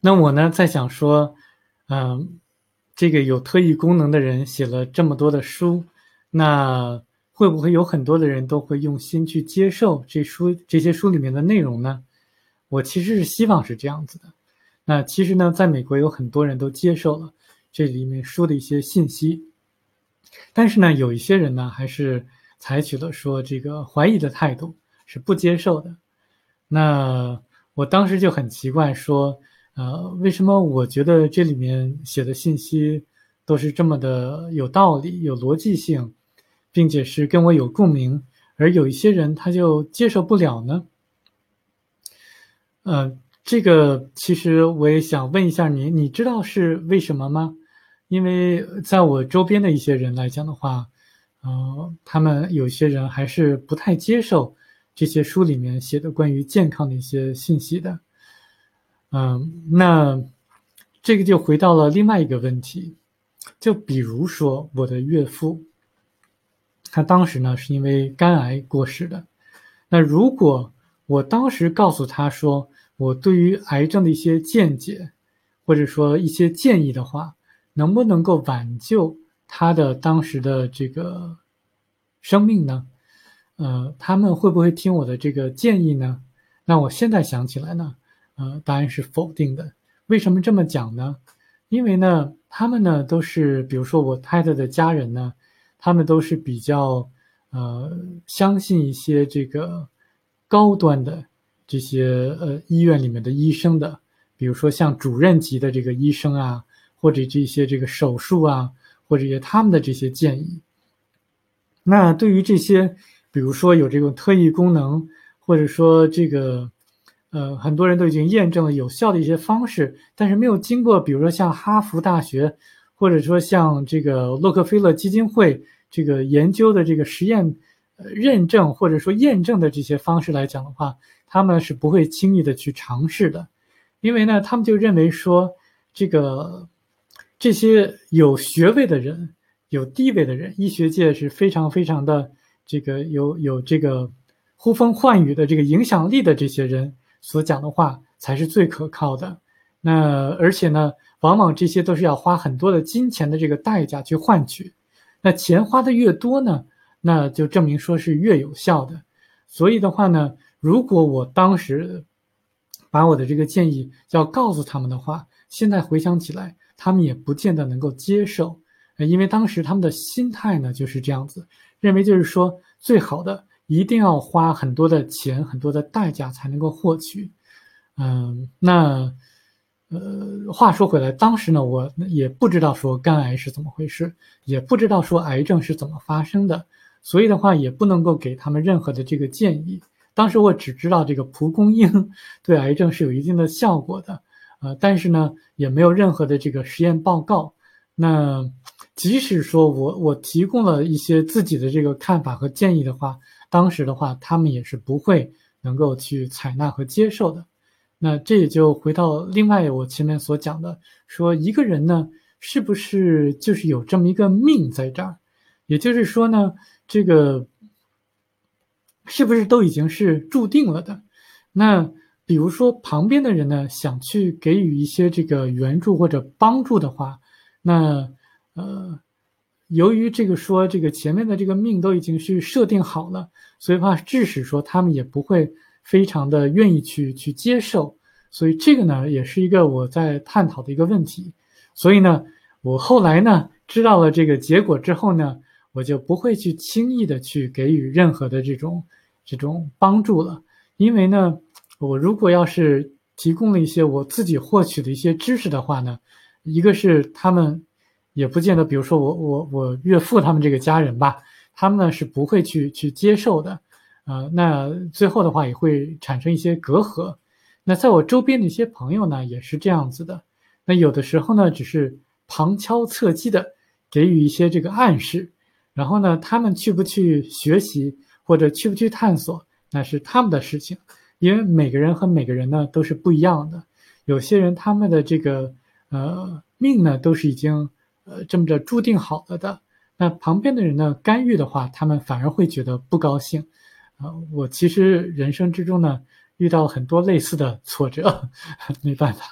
那我呢，在想说，嗯，这个有特异功能的人写了这么多的书，那会不会有很多的人都会用心去接受这书这些书里面的内容呢？我其实是希望是这样子的。那其实呢，在美国有很多人都接受了这里面书的一些信息，但是呢，有一些人呢，还是采取了说这个怀疑的态度，是不接受的。那我当时就很奇怪，说，呃，为什么我觉得这里面写的信息都是这么的有道理、有逻辑性，并且是跟我有共鸣，而有一些人他就接受不了呢？呃，这个其实我也想问一下你，你知道是为什么吗？因为在我周边的一些人来讲的话，呃，他们有些人还是不太接受这些书里面写的关于健康的一些信息的。嗯，那这个就回到了另外一个问题，就比如说我的岳父，他当时呢是因为肝癌过世的。那如果我当时告诉他说，我对于癌症的一些见解，或者说一些建议的话，能不能够挽救他的当时的这个生命呢？呃，他们会不会听我的这个建议呢？那我现在想起来呢，呃，答案是否定的。为什么这么讲呢？因为呢，他们呢都是，比如说我太太的家人呢，他们都是比较呃相信一些这个高端的。这些呃医院里面的医生的，比如说像主任级的这个医生啊，或者这些这个手术啊，或者些他们的这些建议。那对于这些，比如说有这种特异功能，或者说这个呃很多人都已经验证了有效的一些方式，但是没有经过，比如说像哈佛大学，或者说像这个洛克菲勒基金会这个研究的这个实验呃认证或者说验证的这些方式来讲的话。他们是不会轻易的去尝试的，因为呢，他们就认为说，这个这些有学位的人、有地位的人，医学界是非常非常的这个有有这个呼风唤雨的这个影响力的这些人所讲的话才是最可靠的。那而且呢，往往这些都是要花很多的金钱的这个代价去换取。那钱花的越多呢，那就证明说是越有效的。所以的话呢。如果我当时把我的这个建议要告诉他们的话，现在回想起来，他们也不见得能够接受，因为当时他们的心态呢就是这样子，认为就是说最好的一定要花很多的钱、很多的代价才能够获取。嗯，那呃，话说回来，当时呢，我也不知道说肝癌是怎么回事，也不知道说癌症是怎么发生的，所以的话也不能够给他们任何的这个建议。当时我只知道这个蒲公英对癌症是有一定的效果的，呃，但是呢，也没有任何的这个实验报告。那即使说我我提供了一些自己的这个看法和建议的话，当时的话他们也是不会能够去采纳和接受的。那这也就回到另外我前面所讲的，说一个人呢，是不是就是有这么一个命在这儿？也就是说呢，这个。是不是都已经是注定了的？那比如说旁边的人呢，想去给予一些这个援助或者帮助的话，那呃，由于这个说这个前面的这个命都已经是设定好了，所以话致使说他们也不会非常的愿意去去接受，所以这个呢也是一个我在探讨的一个问题。所以呢，我后来呢知道了这个结果之后呢，我就不会去轻易的去给予任何的这种。这种帮助了，因为呢，我如果要是提供了一些我自己获取的一些知识的话呢，一个是他们也不见得，比如说我我我岳父他们这个家人吧，他们呢是不会去去接受的，呃，那最后的话也会产生一些隔阂。那在我周边的一些朋友呢，也是这样子的。那有的时候呢，只是旁敲侧击的给予一些这个暗示，然后呢，他们去不去学习？或者去不去探索，那是他们的事情，因为每个人和每个人呢都是不一样的。有些人他们的这个呃命呢都是已经呃这么着注定好了的，那旁边的人呢干预的话，他们反而会觉得不高兴。啊，我其实人生之中呢遇到很多类似的挫折，没办法。